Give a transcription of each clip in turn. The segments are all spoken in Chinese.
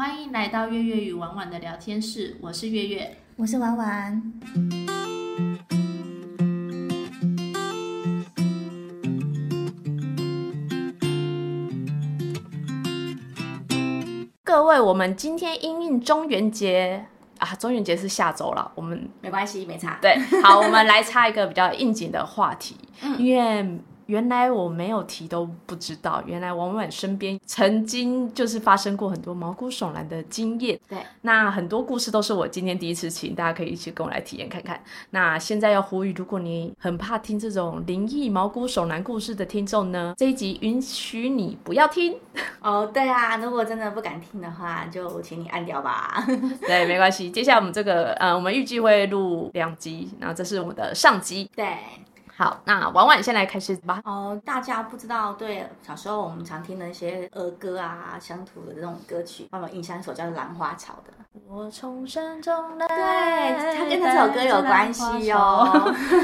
欢迎来到月月与婉婉的聊天室，我是月月。我是婉婉。各位，我们今天因应中元节啊，中元节是下周了，我们没关系，没差。对，好，我们来插一个比较应景的话题，因为原来我没有提都不知道，原来王婉身边曾经就是发生过很多毛骨悚然的经验。对，那很多故事都是我今天第一次听，大家可以一起跟我来体验看看。那现在要呼吁，如果你很怕听这种灵异毛骨悚然故事的听众呢，这一集允许你不要听。哦，对啊，如果真的不敢听的话，就请你按掉吧。对，没关系。接下来我们这个呃，我们预计会录两集，然后这是我们的上集。对，好，那婉婉先来开始吧。哦，大家不知道，对，小时候我们常听的一些儿歌啊、乡土的这种歌曲，有没有印象？一首叫《兰花草》的。我从山中来，对，它跟这首歌有关系哦。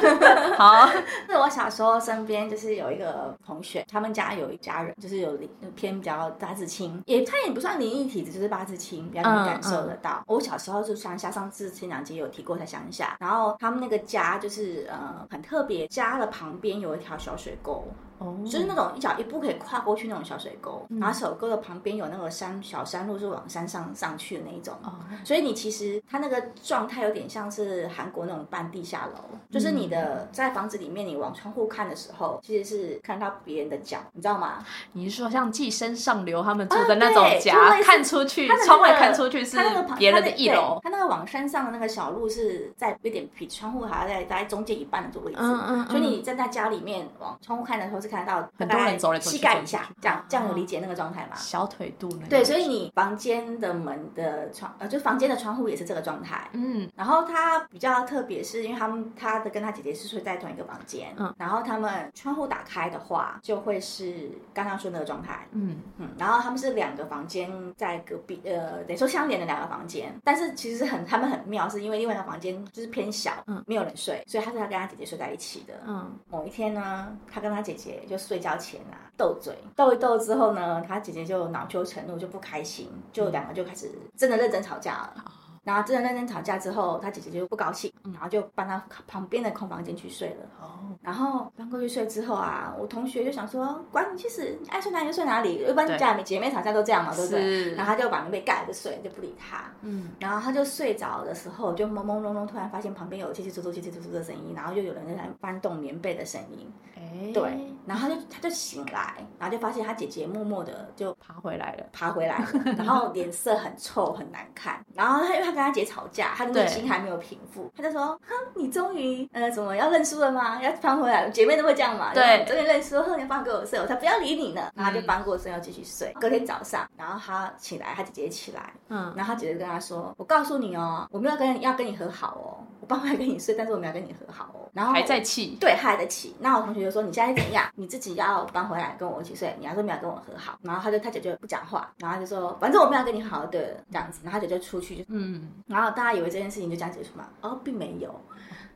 好，是我小时候身边就是有一个同学，他们家有一家人就是有灵偏比较八字亲，也他也不算灵异体质，就是八字亲，比较能感受得到。我小时候就乡下，上次前两集有提过在乡下，然后他们那个家就是呃很特别，家的旁边有一条小水沟。哦。就是那种一脚一步可以跨过去那种小水沟，然后小沟的旁边有那个山小山路是往山上上去的那一种，哦。所以你其实它那个状态有点像是韩国那种半地下楼，就是你的在房子里面你往窗户看的时候，其实是看到别人的脚，你知道吗？你是说像寄生上流他们住的那种家，看出去窗外看出去是别人的一楼。对它那个往山上的那个小路是在有点比窗户还要在大概中间一半的这个位置，嗯嗯嗯所以你站在家里面往窗户看的时候是看得到很多人走来走去膝盖以下这样这样有理解那个状态吗？小腿肚那个对，所以你房间的门的窗，呃，就房间的窗户也是这个状态。嗯然后他比较特别，是因为他们他的跟他姐姐是睡在同一个房间，嗯然后他们窗户打开的话，就会是刚刚说那个状态，嗯嗯，然后他们是两个房间在隔壁，呃，等于说相连的两个房间，但是其实很他们很妙，是因为另外一个房间就是偏小，嗯，没有人睡，所以他是他跟他姐姐睡在一起的，嗯，某一天呢，他跟他姐姐就睡觉前啊斗嘴，斗一斗之后呢，他姐姐就恼羞成怒，就不开心，就两个就开始真的认真吵架了。然后真的认真吵架之后，他姐姐就不高兴，然后就搬到旁边的空房间去睡了。哦，然后搬过去睡之后啊，我同学就想说，管你去死，你爱睡哪里就睡哪里。一般家里姐妹吵架都这样嘛，对不对？是然后他就把棉被盖着睡，就不理他。嗯，然后他就睡着的时候，就朦朦胧胧，突然发现旁边有叽叽喳喳、叽叽喳喳的声音，然后又有人在翻动棉被的声音。哎，对，然后他就他就醒来，然后就发现他姐姐默默的就爬回来了。爬回来了，然后脸色很臭很难看。然后他因为他跟他姐吵架，他的内心还没有平复，他就说：“哼，你终于呃怎么要认输了吗？要搬回来？姐妹都会这样嘛？对你终于认输，后，你搬给我睡，我才不要理你呢。”然后他就搬过身要继续睡。隔天早上，然后他起来，他姐姐起来，嗯，然后他姐姐跟他说：“我告诉你哦，我没有跟要跟你和好哦，我搬回来跟你睡，但是我没有跟你和好哦。”然后还在气。对，他还在气。那我同学就说：“你现在怎样？你自己要搬回来跟我一起睡，你还说没有跟我和好。”然后他就他姐就不讲话，然后他就说：“反正我没有跟你好好的这样子。”然后他姐就出去，就然后大家以为这件事情就这样结束嘛？哦，并没有。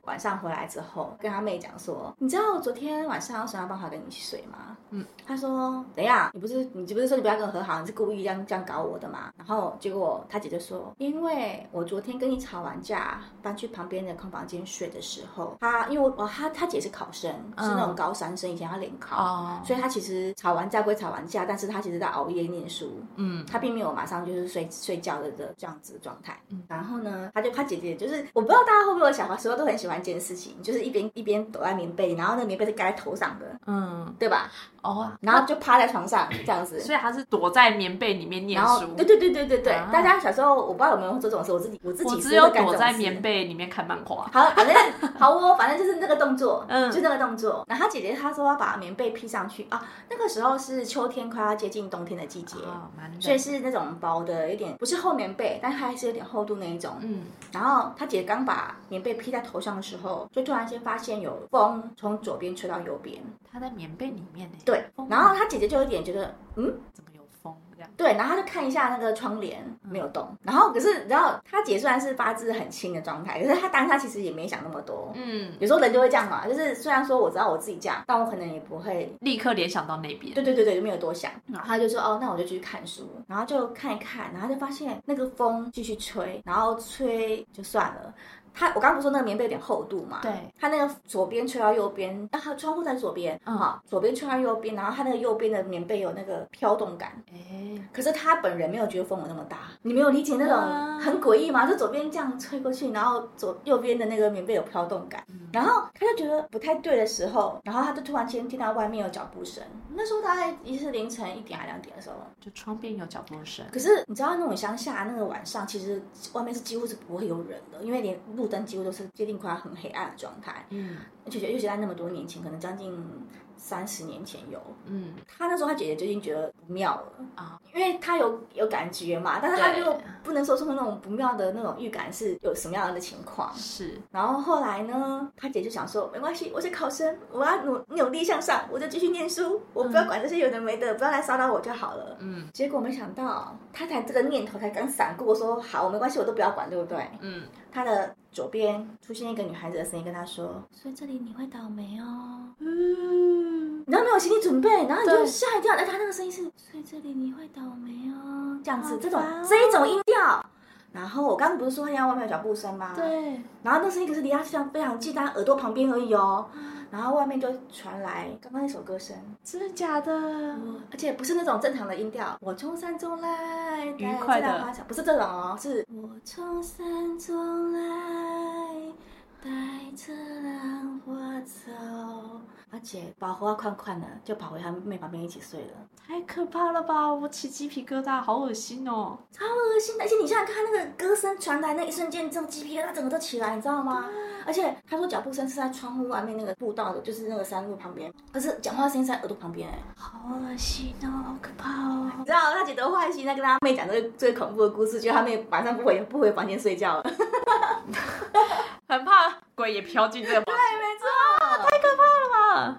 晚上回来之后，跟他妹讲说：“你知道我昨天晚上想要办法跟你一起睡吗？”嗯，他说：“等一下，你不是你不是说你不要跟我和好，你是故意这样这样搞我的嘛？”然后结果他姐就说：“因为我昨天跟你吵完架，搬去旁边的空房间睡的时候，他因为我哦他他姐是考生，是那种高三生，以前他联考，哦，所以他其实吵完架归吵完架，但是他其实在熬夜念书，嗯，他并没有马上就是睡睡觉的的这样子的状态。嗯。然后呢，他就他姐姐就是我不知道大家会不会有小时候都很喜欢一件事情，就是一边一边躲在棉被，然后那个棉被是盖在头上的，嗯，对吧？哦，然后就趴在床上 这样子。所以他是躲在棉被里面念书。对对对对对对，啊大家小时候我不知道有没有做这种事，我自己我自己我只有躲在棉被里面看漫画。好，反正 好哦，反正就是那个动作，嗯就那个动作。然后他姐姐她说要把棉被披上去啊，那个时候是秋天快要接近冬天的季节，哦，所以是那种薄的，有点不是厚棉被，但它还是有点厚度那一种。嗯，然后他姐刚把棉被披在头上的时候，就突然间发现有风从左边吹到右边，他在棉被里面呢。对风，然后他姐姐就有点觉得，嗯，怎么有风这样？对，然后他就看一下那个窗帘没有动，然后可是你知道他姐虽然是八字很轻的状态，可是他当下其实也没想那么多。嗯，有时候人就会这样嘛，就是虽然说我知道我自己这样，但我可能也不会立刻联想到那边。对对对对，就没有多想。然后他就说哦，那我就继续看书，然后就看一看，然后就发现那个风继续吹，然后吹就算了。他我刚刚不是说那个棉被有点厚度嘛？对，他那个左边吹到右边，啊，后窗户在左边，嗯好，左边吹到右边，然后他那个右边的棉被有那个飘动感，哎，可是他本人没有觉得风有那么大，你没有理解那啊种很诡异吗？就左边这样吹过去，然后左右边的那个棉被有飘动感，嗯然后他就觉得不太对的时候，然后他就突然间听到外面有脚步声，那时候大概也是凌晨一点还两点的时候。就窗边有脚步声。可是你知道那种乡下那个晚上，其实外面是几乎是不会有人的，因为连路灯几乎都是接近快要很黑暗的状态。嗯而且尤其在那么多年前，可能将近三十年前有，嗯。他那时候他姐姐就已经觉得不妙了。啊，因为他有有感觉嘛，但是他对。又不能说出那种不妙的那种预感是有什么样的情况。是，然后后来呢，他姐就想说，没关系，我是考生，我要努努力向上，我就继续念书，我不要管这些有的没的，不要来骚扰我就好了。嗯。结果没想到，他才这个念头才刚闪过，说好，没关系，我都不要管，对不对？嗯，他的左边出现一个女孩子的声音跟他说：“所以这里你会倒霉哦。”嗯，然后没有心理准备，然后你就吓一跳。哎，他那个声音是，所以这里你会倒霉哦，这样子，这种这一种音调。然后我刚刚不是说他家外面有脚步声吗？。对，然后那声音可是离他非常非常近，他耳朵旁边而已哦。然后外面就传来刚刚那首歌声，真的假的？而且不是那种正常的音调。我从山中来，愉快的带着花香不是这种哦，是我从山中来，带着浪花走。而且把花款款的就跑回他妹旁边一起睡了，太可怕了吧！我起鸡皮疙瘩，好恶心哦。超恶心的。而且你想想看，那个歌声传来那一瞬间，这种鸡皮疙瘩整个都起来，你知道吗？而且他说脚步声是在窗户外面那个步道的，就是那个山路旁边，可是讲话声音是在耳朵旁边哎。好恶心哦，好可怕哦！你知道他姐得坏心在跟他妹讲这个最恐怖的故事，就他妹晚上不回不回房间睡觉了。很怕鬼也飘进这个房间。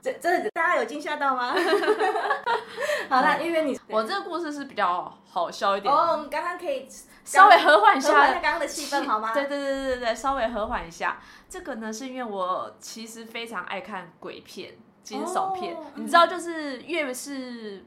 这这大家有惊吓到吗？好了，因为你我这个故事是比较好笑一点，哦，我们刚刚可以稍微和缓一下下刚刚的气氛好吗？对对对对对，稍微和缓一下。这个呢，是因为我其实非常爱看鬼片、惊悚片，哦你知道，就是越是。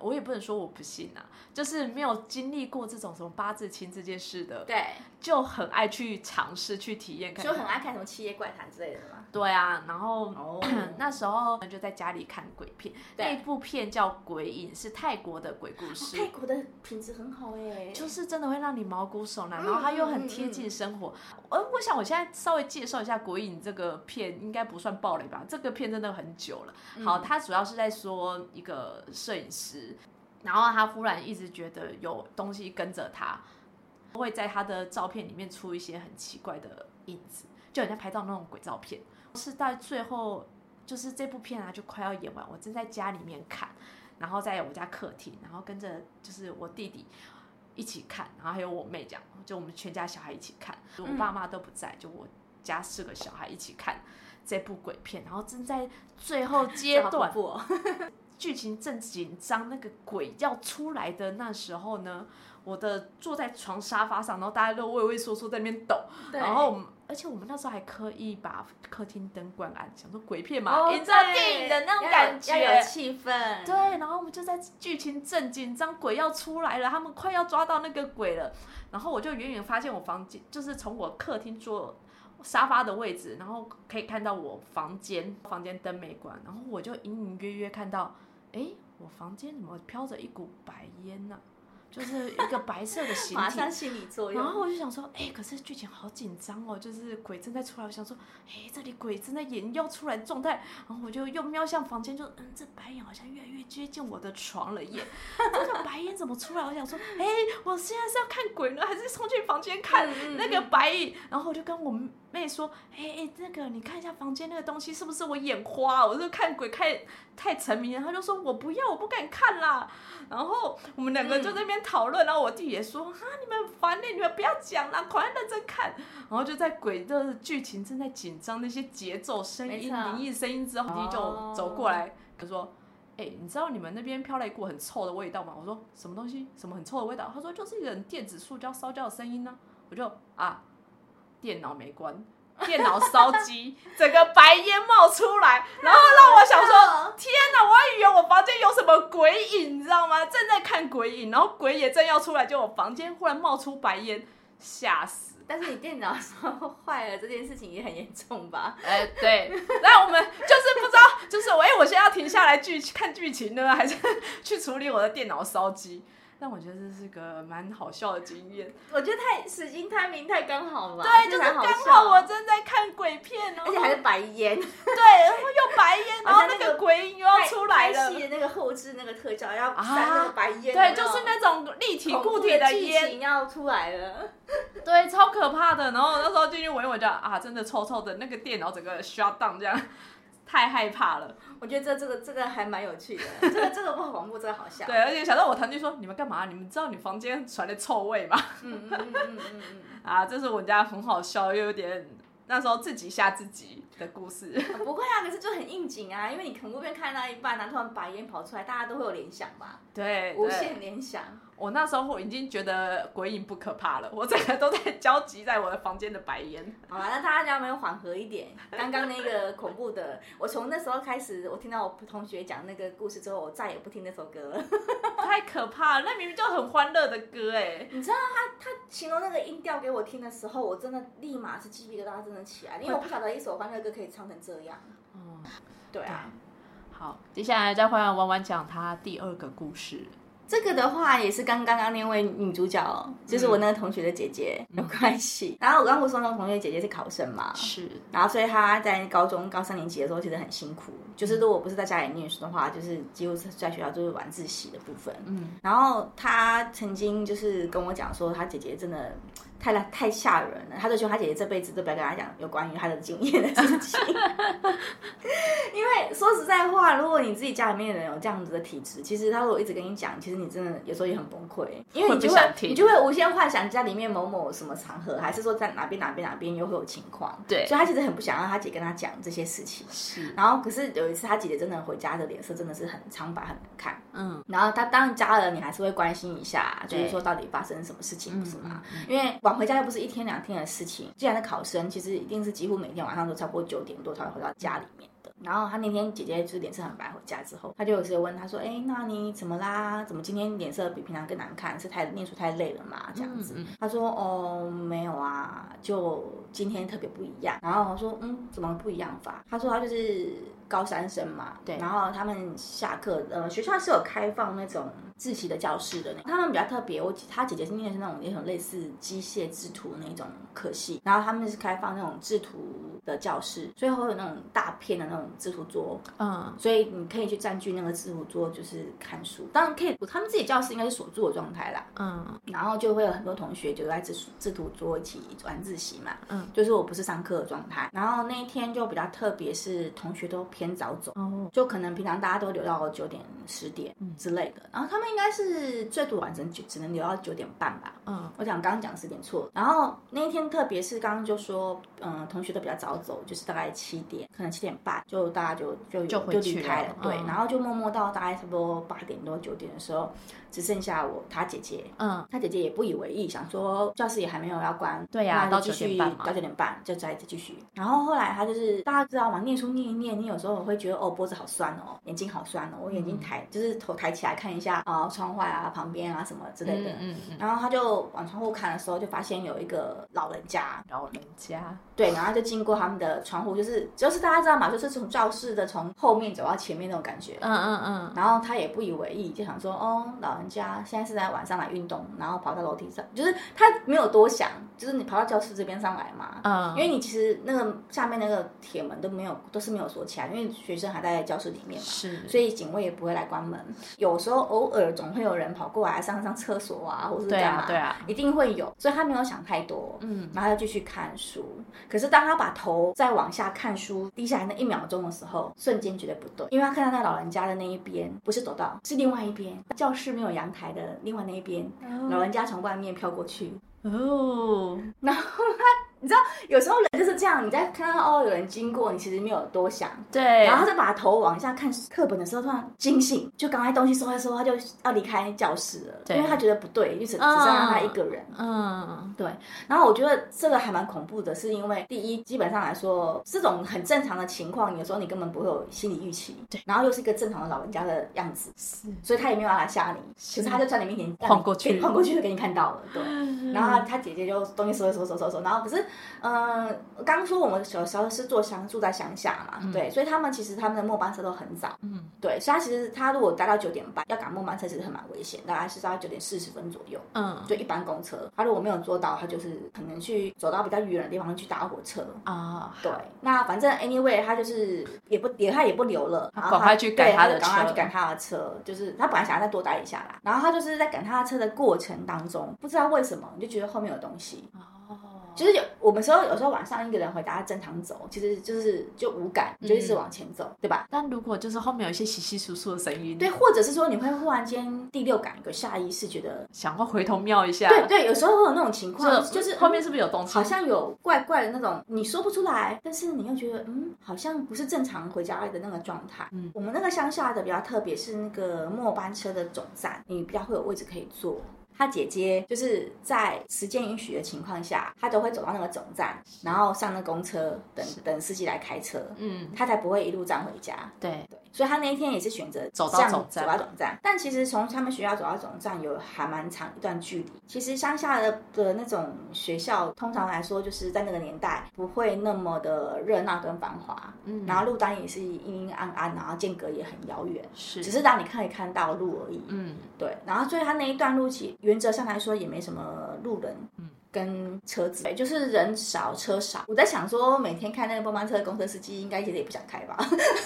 我也不能说我不信啊，就是没有经历过这种什么八字亲这件事的，对，就很爱去尝试去体验。就很爱看什么《七夜怪谈》之类的嘛。对啊，然后、哦 那时候就在家里看鬼片，对那部片叫《鬼影》，是泰国的鬼故事。泰国的品质很好哎，就是真的会让你毛骨悚然，嗯然后它又很贴近生活。呃，我想我现在稍微介绍一下《鬼影》这个片，应该不算暴雷吧？这个片真的很久了。嗯好，它主要是在说一个摄影师，然后他忽然一直觉得有东西跟着他，会在他的照片里面出一些很奇怪的影子，就人家拍到那种鬼照片。是在最后，就是这部片啊，就快要演完，我正在家里面看，然后在我家客厅，然后跟着就是我弟弟一起看，然后还有我妹这样，就我们全家小孩一起看，我爸妈都不在，就我家四个小孩一起看这部鬼片，然后正在最后阶段。剧情正紧张，那个鬼要出来的那时候呢，我的坐在床沙发上，然后大家都畏畏缩缩在那边抖，然后而且我们那时候还刻意把客厅灯关暗，想说鬼片嘛，哦营造电影的那种感觉，要有要有气氛。对，然后我们就在剧情正紧张，鬼要出来了，他们快要抓到那个鬼了，然后我就远远发现我房间，就是从我客厅坐沙发的位置，然后可以看到我房间，房间灯没关，然后我就隐隐约约看到，哎，我房间怎么飘着一股白烟呢、就是一个白色的形体，马上心理作用。然后我就想说，哎、可是剧情好紧张哦，就是鬼正在出来，我想说，哎、这里鬼正在演要出来状态，然后我就又瞄向房间，就嗯，这白眼好像越来越接近我的床了耶，这个白眼怎么出来？我想说，哎、我现在是要看鬼呢，还是冲进房间看那个白影？然后我就跟我妹说，哎、哎、那个你看一下房间那个东西是不是我眼花？我就看鬼看太沉迷了，她就说我不要，我不敢看啦。然后我们两个就在那边讨论，然后我弟也说：“啊，你们很烦呢，你们不要讲啦，快认真看。”然后就在鬼的剧情正在紧张，那些节奏、声音、灵异声音之后，弟弟就哦走过来，他说：“哎、你知道你们那边飘来一股很臭的味道吗？我说什么东西？什么很臭的味道？他说就是一个电子塑胶烧焦的声音呢、我就啊，电脑没关，电脑烧机，整个白烟冒出来，然后让我想说，天哪！我还以为我房间有什么鬼影，你知道吗？正在看鬼影，然后鬼也正要出来，就我房间忽然冒出白烟，吓死！但是你电脑烧坏了这件事情也很严重吧？哎、对，那我们就是不知道，就是我，哎、我现在要停下来剧看剧情呢，还是去处理我的电脑烧机？但我觉得这是个蛮好笑的经验。我觉得太死心太明太刚好了吧？对，就是刚好我正在看鬼片，而且还是白烟，对，然后又白烟，然后那个鬼影又要出来拍了。戏的那个后置那个特效要啊散那个白烟，对，就是那种立体固体的剧烟，要出来了。对，超可怕的。然后那时候进去闻一闻，就啊，真的臭臭的，那个电脑整个 shut down，这样太害怕了。我觉得这这个这个还蛮有趣的，这个这个不恐怖，这个好笑。对，而且想到我堂弟说，你们干嘛？你们知道你房间传的臭味吗？嗯嗯嗯嗯嗯嗯 啊，这是我们家很好笑又有点那时候自己吓自己的故事。嗯，不会啊，可是就很应景啊，因为你恐怖片看到一半，然后突然白烟跑出来，大家都会有联想吧，对，无对限联想。我那时候已经觉得鬼影不可怕了，我整个都在焦急在我的房间的白烟。好了，那大家有没有缓和一点？刚刚那个恐怖的，我从那时候开始，我听到我同学讲那个故事之后，我再也不听那首歌了。太可怕了，那明明就很欢乐的歌哎。你知道他他形容那个音调给我听的时候，我真的立马是鸡皮疙瘩真的起来，因为我不晓得一首欢乐歌可以唱成这样。嗯，对啊，好，接下来再换弯弯讲他第二个故事。这个的话也是跟刚刚那位女主角，就是我那个同学的姐姐有关系。然后我刚刚不说那个同学姐姐是考生嘛，是，然后所以她在高中高三年级的时候其实很辛苦，就是如果不是在家里念书的话，就是几乎是在学校就是晚自习的部分。嗯，然后她曾经就是跟我讲说，她姐姐真的太太吓人了，他就希望他姐姐这辈子都不要跟他讲有关于他的经验的事情。因为说实在话，如果你自己家里面的人有这样子的体质，其实他如果一直跟你讲，其实你真的有时候也很崩溃，因为你就会你就会无限幻想家里面某某什么场合，还是说在哪边哪边哪边又会有情况。对所以他其实很不想让他姐跟他讲这些事情。是，然后可是有一次他姐姐真的回家的脸色真的是很苍白，很难看。嗯，然后他当然家人你还是会关心一下，就是说到底发生什么事情，不是吗？嗯因为回家又不是一天两天的事情，既然是考生，其实一定是几乎每天晚上都差不多九点多才会回到家里面。然后他那天姐姐就是脸色很白，回家之后，他就有时候问他说：“哎，那你怎么啦？怎么今天脸色比平常更难看？是太念书太累了嘛？这样子。嗯嗯他说：“哦，没有啊，就今天特别不一样。”然后我说：“嗯，怎么不一样法？”他说：“他就是高三生嘛，对然后他们下课，呃，学校是有开放那种自习的教室的那，他们比较特别。我他姐姐是念的是那种也很类似机械制图那种科系，然后他们是开放那种制图的教室，所以会有那种大片的那种制图桌，嗯，所以你可以去占据那个制图桌，就是看书。当然可以，他们自己教室应该是锁住的状态啦，嗯，然后就会有很多同学就在制制图桌一起晚自习嘛，嗯，就是我不是上课的状态。然后那一天就比较特别，是同学都偏早走，哦，就可能平常大家都留到九点、十点嗯之类的，然后他们应该是最多晚整只能留到九点半吧。嗯，我讲刚刚讲十点错，然后那一天特别是刚刚就说，嗯，同学都比较早走，就是大概七点，可能七点半就大家就就就就离开了，对，嗯然后就默默到大概差不多八点多九点的时候，只剩下我他姐姐，嗯，他姐姐也不以为意，想说教室也还没有要关，对呀到那就继续9点半嘛到九点半就再继续。然后后来他就是大家知道吗？念书念一念，你有时候会觉得哦脖子好酸哦，眼睛好酸哦，我眼睛嗯抬、就是头抬起来看一下啊、窗外啊旁边啊什么之类的。嗯嗯，然后他就往窗户看的时候，就发现有一个老人家，老人家，对，然后就经过他们的窗户，就是就是大家知道嘛，就是从教室的从后面走到前面那种感觉。嗯嗯嗯，然后他也不以为意，就想说，哦，老人家现在是在晚上来运动，然后跑到楼梯上，就是他没有多想，就是你跑到教室这边上来嘛，嗯，因为你其实那个下面那个铁门都没有，都是没有锁起来，因为学生还在教室里面嘛，是，所以警卫也不会来关门。有时候偶尔总会有人跑过来上上厕所啊，或是对干嘛，啊对啊，一定会有，所以他没有想太多，嗯，然后他就继续看书。可是当他把头再往下看书低下来那一秒钟的时候，瞬间觉得不对，因为他看到那老人家的那一边不是走道，是另外一边，教室没有阳台的另外那一边，老人家从外面飘过去，哦，然后他你知道，有时候人就是这样，你在看到哦有人经过，你其实没有多想，对，然后他就把头往下看课本的时候，突然惊醒，就赶快东西收一收，他就要离开教室了，对。因为他觉得不对，就只只剩下他一个人。嗯，对，然后我觉得这个还蛮恐怖的，是因为第一，基本上来说，这种很正常的情况，有时候你根本不会有心理预期，对，然后又是一个正常的老人家的样子，是，所以他也没有办法吓你，可是他就在你面前晃过去。晃过去就给你看到了，对。然后他他姐姐就东西收一收收收收，然后可是，嗯、刚说我们小时候是做乡住在乡下嘛，对，所以他们其实他们的末班车都很早，嗯，对，所以他其实他如果待到九点半要赶末班车，其实很蛮危险，大概是到九点四十分左右。嗯，就一般公车，他如果没有坐到，他就是可能去走到比较远的地方去搭火车。啊，对，那反正 anyway，他就是也不也他也不留了，然后赶快去赶他的就赶快去赶他的车，就是他本来想要再多待一下啦，然后他就是在赶他的车的过程当中，不知道为什么你就觉得后面有东西，哦，就是有我们时候有时候晚上一个人回家正常走，其实就是就无感，你就一直往前走，对吧？但如果就是后面有一些稀稀疏疏的声音，对，，或者是说你会忽然间第六感有个下意识觉得，想要回头瞄一下，对对，有时候会有那种情况，就就是后面是不是有东西？好像有怪怪的那种，你说不出来，但是你又觉得嗯，好像不是正常回家的那个状态。嗯，我们那个乡下的比较特别，是那个末班车的总站，你比较会有位置可以坐。他姐姐就是在时间允许的情况下，他都会走到那个总站，然后上那公车，等等司机来开车，嗯，他才不会一路站回家。对，对，所以他那一天也是选择走到总站走到总站。但其实从他们学校走到总站有还蛮长一段距离。其实乡下的的那种学校，通常来说就是在那个年代不会那么的热闹跟繁华，嗯，然后路单也是阴阴暗暗，然后间隔也很遥远，是，只是让你可以看到路而已。嗯，对，然后所以他那一段路其原则上来说也没什么路人，嗯。跟车子，对，就是人少车少。我在想说，每天开那个蹦蹦车的公车司机，应该其实也不想开吧。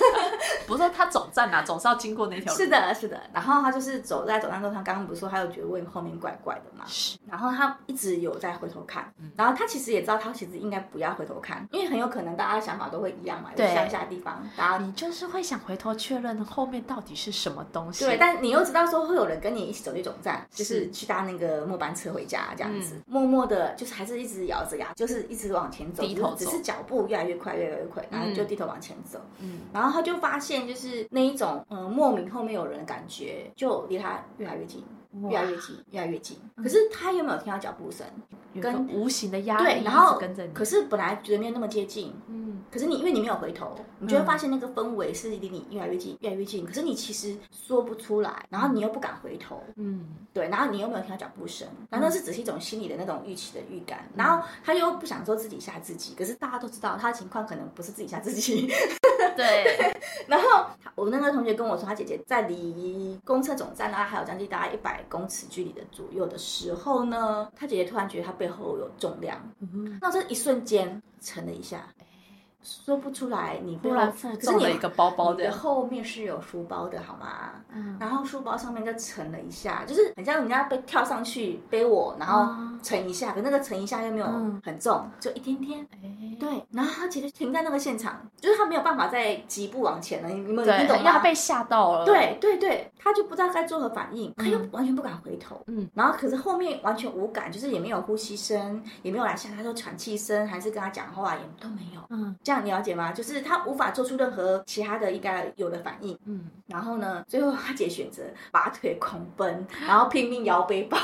不是说他总站啊，总是要经过那条路，是的，是的。然后他就是走在走在路上，刚刚不是说他有觉得问后面怪怪的嘛？是，然后他一直有在回头看，然后他其实也知道他其实应该不要回头看，因为很有可能大家想法都会一样嘛，有对。乡下地方，大家你就是会想回头确认后面到底是什么东西，对，但你又知道说会有人跟你一起走去总站，就是去搭那个末班车回家这样子，默默的，就是还是一直咬着牙，就是一直往前走，低头走只是只是脚步越来越快，越来越快，然后就低头往前走，嗯，然后他就发现就是那一种嗯莫名后面有人的感觉，就离他越来越近。越来越近，越来越近。可是他又没有听到脚步声？跟无形的压力对，然后跟着你，可是本来觉得没有那么接近，嗯，可是你因为你没有回头，你就会发现那个氛围是离你越来越近，越来越近。可是你其实说不出来，然后你又不敢回头，嗯，对，然后你又没有听到脚步声，然后那是只是一种心理的那种预期的预感。然后他又不想说自己吓自己，可是大家都知道他的情况可能不是自己吓自己。对，然后我那个同学跟我说，他姐姐在离公厕总站大概还有将近大概一百公尺距离的左右的时候呢，他姐姐突然觉得他背后有重量，嗯那这一瞬间沉了一下，说不出来，你突然负重了一个包包的，后面是有书包的好吗？嗯，然后书包上面就沉了一下，就是很像人家被跳上去背我，然后沉一下，可那个沉一下又没有很重，就一天天。哎对，然后他其实停在那个现场，就是他没有办法再疾步往前了，你们对，你懂吗？他被吓到了，对对对，他就不知道该作何反应，他又完全不敢回头，嗯，然后可是后面完全无感，就是也没有呼吸声，也没有来吓他说喘气声，还是跟他讲话也都没有，嗯，这样你了解吗？就是他无法做出任何其他的应该有的反应，嗯，然后呢，最后阿姐选择拔腿狂奔，然后拼命摇背包，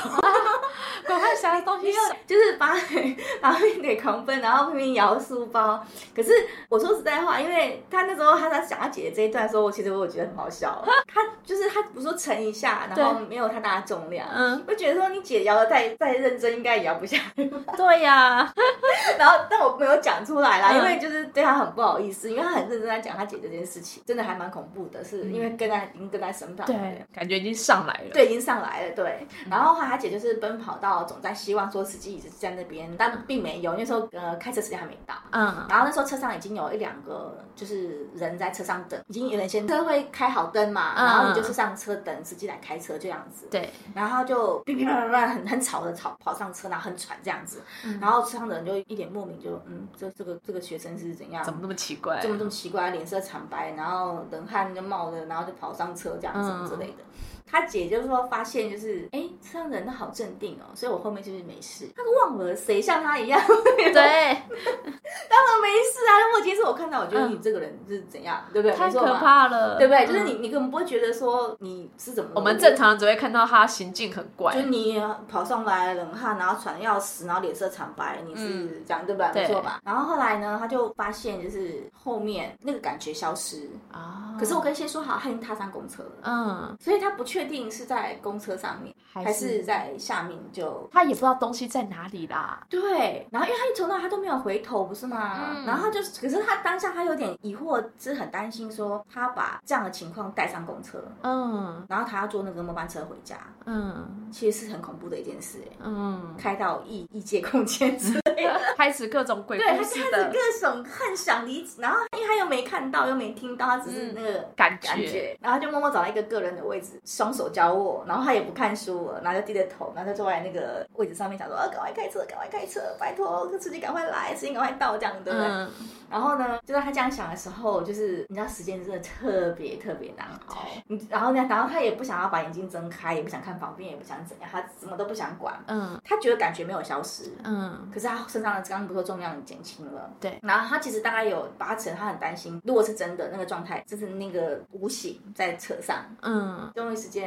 赶快想的东西就是拔腿，然后拼命狂奔，然后拼命摇书包。可是我说实在话，因为他那时候他在讲他姐姐这一段的时候，我其实我觉得很好笑。他就是他不是说沉一下，然后没有太大的重量，嗯，我觉得说你姐摇的再再认真，应该也摇不下来。对呀，然后但我没有讲出来啦，嗯因为就是对他很不好意思，因为他很认真在讲他姐这件事情，真的还蛮恐怖的，是因为跟在已经跟在身旁，对，感觉已经上来了，对，已经上来了，对。然后话他姐就是奔跑到总站，希望说司机一直在那边，但并没有，那时候呃开车时间还没到。嗯，然后那时候车上已经有一两个就是人在车上等，已经有人先车会开好灯嘛，然后你就是上车等司机来开车这样子。对，然后就噼噼啪啪很很吵的吵跑上车，然后很喘这样子。然后车上的人就一脸莫名就嗯，这这个这个学生是怎怎样怎？么那么奇怪？怎么这么奇怪，脸色惨白，然后冷汗就冒着，然后就跑上车这样子之类的。他姐就是说发现就是，哎，车上人都好镇定哦，所以我后面就是没事。他都忘了谁像他一样，对，当然没事啊。如果今天是我看到，我觉得你这个人是怎样，对不对？太可怕了，对不对？就是嗯你，你根本不会觉得说你是怎么。我们正常人只会看到他行径很怪就，你跑上来冷汗，然后喘得要死，然后脸色惨白，你是这样、对吧？对没错吧？然后后来呢，他就发现就是后面那个感觉消失。啊可是我跟先说好，他已经踏上公车了，嗯，所以他不确定是在公车上面还还是在下面就。他也不知道东西在哪里啦，对，然后因为他一从到他都没有回头，不是吗？嗯然后他就，可是他当下他有点疑惑，是很担心说他把这样的情况带上公车，嗯然后他要坐那个末班车回家，嗯其实是很恐怖的一件事，哎，嗯，开到异异界空间之类的。开始各种鬼对，他故开始各种幻想理解，然后因为他又没看到，又没听到，他只是那个感觉感觉，然后他就默默找到一个个人的位置，双手教我，然后他也不看书了，然后就低着头，然后就坐在那个位置上面，想说，啊，赶快开车，赶快开车，拜托，司机赶快来，司机赶快到，这样对不对？嗯，然后呢，就在他这样想的时候，就是你知道时间真的特别特别难熬，你然后呢，然后他也不想要把眼睛睁开，也不想看旁边，也不想怎样，他什么都不想管，嗯。他觉得感觉没有消失，嗯。可是他身上的刚刚不说重量减轻了，对然后他其实大概有八成，他很担心，如果是真的那个状态，就是那个无形在车上，嗯终于时间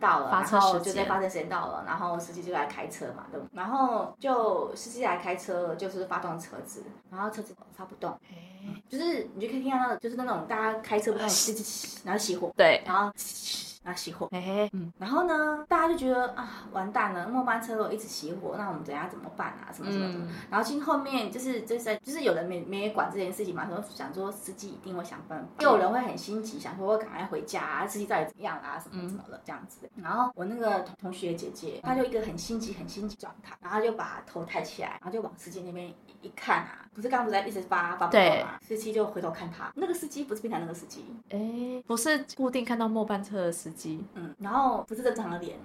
到了，然后就在发车时间到了，然后司机就来开车嘛，对不？然后就司机来开车，就是发动车子，然后车子发不动，哎就是你就可以听到那个，就是那种大家开车不然后熄火，对，然后然后熄火，嘿嘿。嗯然后呢，大家就觉得啊，完蛋了，末班车如果一直熄火，那我们等下怎么办啊？什么什么的。嗯。然后其实后面就是就是在就是有人没没管这件事情嘛，说想说司机一定会想办法，又有人会很心急，想说我赶快回家、啊，司机到底怎么样啊，什么什么的这样子。然后我那个同同学姐姐，她就一个很心急很心急状态，然后就把头抬起来，然后就往司机那边一一看啊，不是刚刚不是在一直发发不动嘛，司机就回头看他，那个司机不是平常那个司机，哎，不是固定看到末班车的司机，嗯，然后不是正常的脸，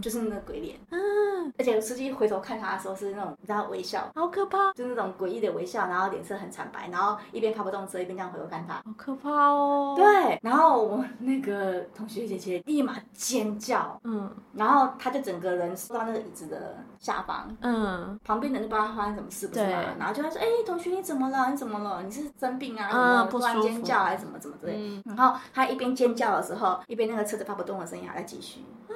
就是那个鬼脸，嗯，而且司机回头看他的时候是那种你知道微笑，好可怕，就是那种诡异的微笑，然后脸色很惨白，然后一边开不动车一边这样回头看他。好可怕哦，，对，然后我那个同学姐姐立马尖叫，嗯。然后他就整个人缩到那个椅子的下方，嗯。旁边的人就不知道他发生什么事，不是吗？对？然后就他说：“哎、同学你怎么了？你怎么了？你是生病啊？嗯突然尖叫还是怎么怎么之类？”嗯。然后他一边尖叫的时候，一边那个车子发不动的声音还在继续啊。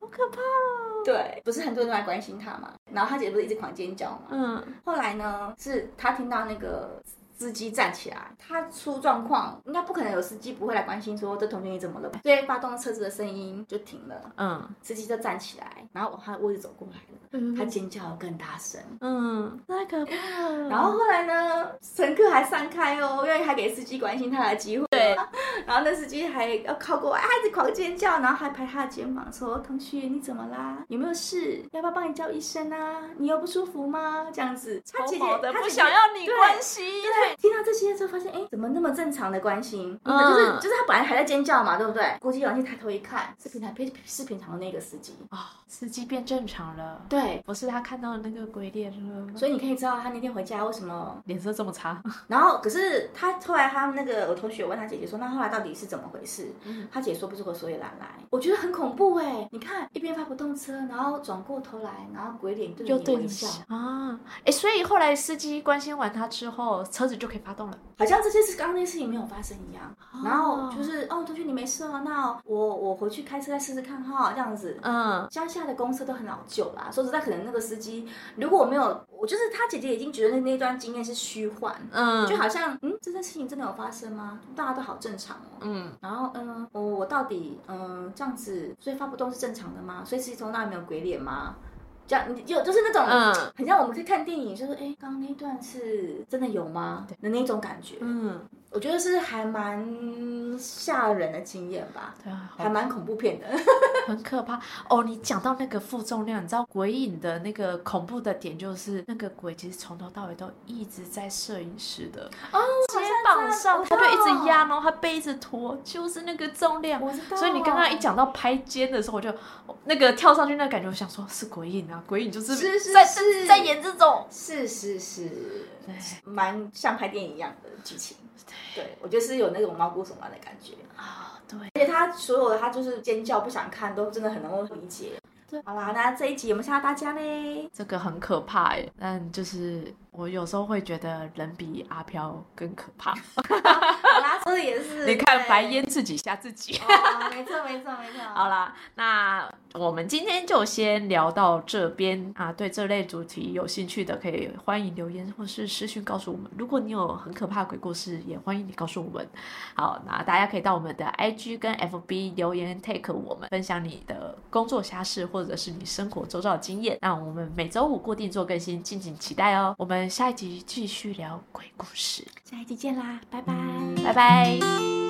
好可怕哦，对，不是很多人都来关心他嘛？然后他姐不是一直狂尖叫嘛？嗯后来呢，是他听到那个司机站起来，他出状况，应该不可能有司机不会来关心说这同学你怎么了吧？所以发动车子的声音就停了，嗯司机就站起来，然后往他的位置走过来了，嗯他尖叫更大声。嗯，太可怕了，然后后来呢，乘客还散开哦，因为还给司机关心他的机会。对，然后那司机还要靠过来，他一直狂尖叫，然后还拍他的肩膀说：“同学，你怎么啦？有没有事？要不要帮你叫医生啊？你有不舒服吗？”这样子，他姐姐好的不他姐姐想要你关心，对，听到这些之后，发现哎，怎么那么正常的关心？嗯就是就是他本来还在尖叫嘛，对不对？国际软件抬头一看，是平常平是平常的那个司机。啊，司机变正常了，对，不是他看到的那个鬼脸了，所以你可以知道他那天回家为什么。脸色这么差，然后可是他后来他那个我同学问他姐姐说，那后来到底是怎么回事？嗯他姐说不出个所以然来。我觉得很恐怖哎！你看一边发不动车，然后转过头来，然后鬼脸对你你微笑，啊，哎，所以后来司机关心完他之后，车子就可以发动了。好像这件事刚刚那事情没有发生一样。哦然后就是哦，同学你没事啊，那我我回去开车再试试看哈，这样子。嗯乡下的公司都很老旧啦，说实在，可能那个司机如果我没有，我就是他姐姐已经觉得那那段经验是虚幻，嗯，就好像嗯，这件事情真的有发生吗？大家都好正常哦。嗯然后嗯，我我到底嗯这样子，所以发不动是正常的吗？所以司机从那里没有鬼脸吗？这样你就就是那种，嗯。很像我们去看电影，就是哎，刚刚那段是真的有吗？的那种感觉，嗯，我觉得是还蛮吓人的经验吧，对啊，还蛮恐怖片的。很可怕哦！你讲到那个负重量，你知道鬼影的那个恐怖的点就是那个鬼其实从头到尾都一直在摄影师的哦，肩膀上，我他就一直压，然后他背一直拖，就是那个重量。所以你刚刚一讲到拍肩的时候，我就那个跳上去那个感觉，我想说是鬼影啊，鬼影就是在是在演这种，是是是，对蛮像拍电影一样的剧情。对，我觉得是有那种毛骨悚然的感觉。啊，对，而且他所有的他就是尖叫不想看，都真的很能够理解。对好啦，那这一集有没有吓到大家呢？这个很可怕哎，但就是我有时候会觉得人比阿飘更可怕。好啦，说的也是。你看白烟自己吓自己。哦，没错没错没错。好啦，那我们今天就先聊到这边啊。对这类主题有兴趣的，可以欢迎留言或是私讯告诉我们。如果你有很可怕的鬼故事，也欢迎你告诉我们。好，那大家可以到我们的 IG 跟 FB 留言 take 我们，分享你的工作瞎事或者是你生活周遭的经验。那我们每周五固定做更新，敬请期待哦。我们下一集继续聊鬼故事，下一集见啦，拜拜。拜拜。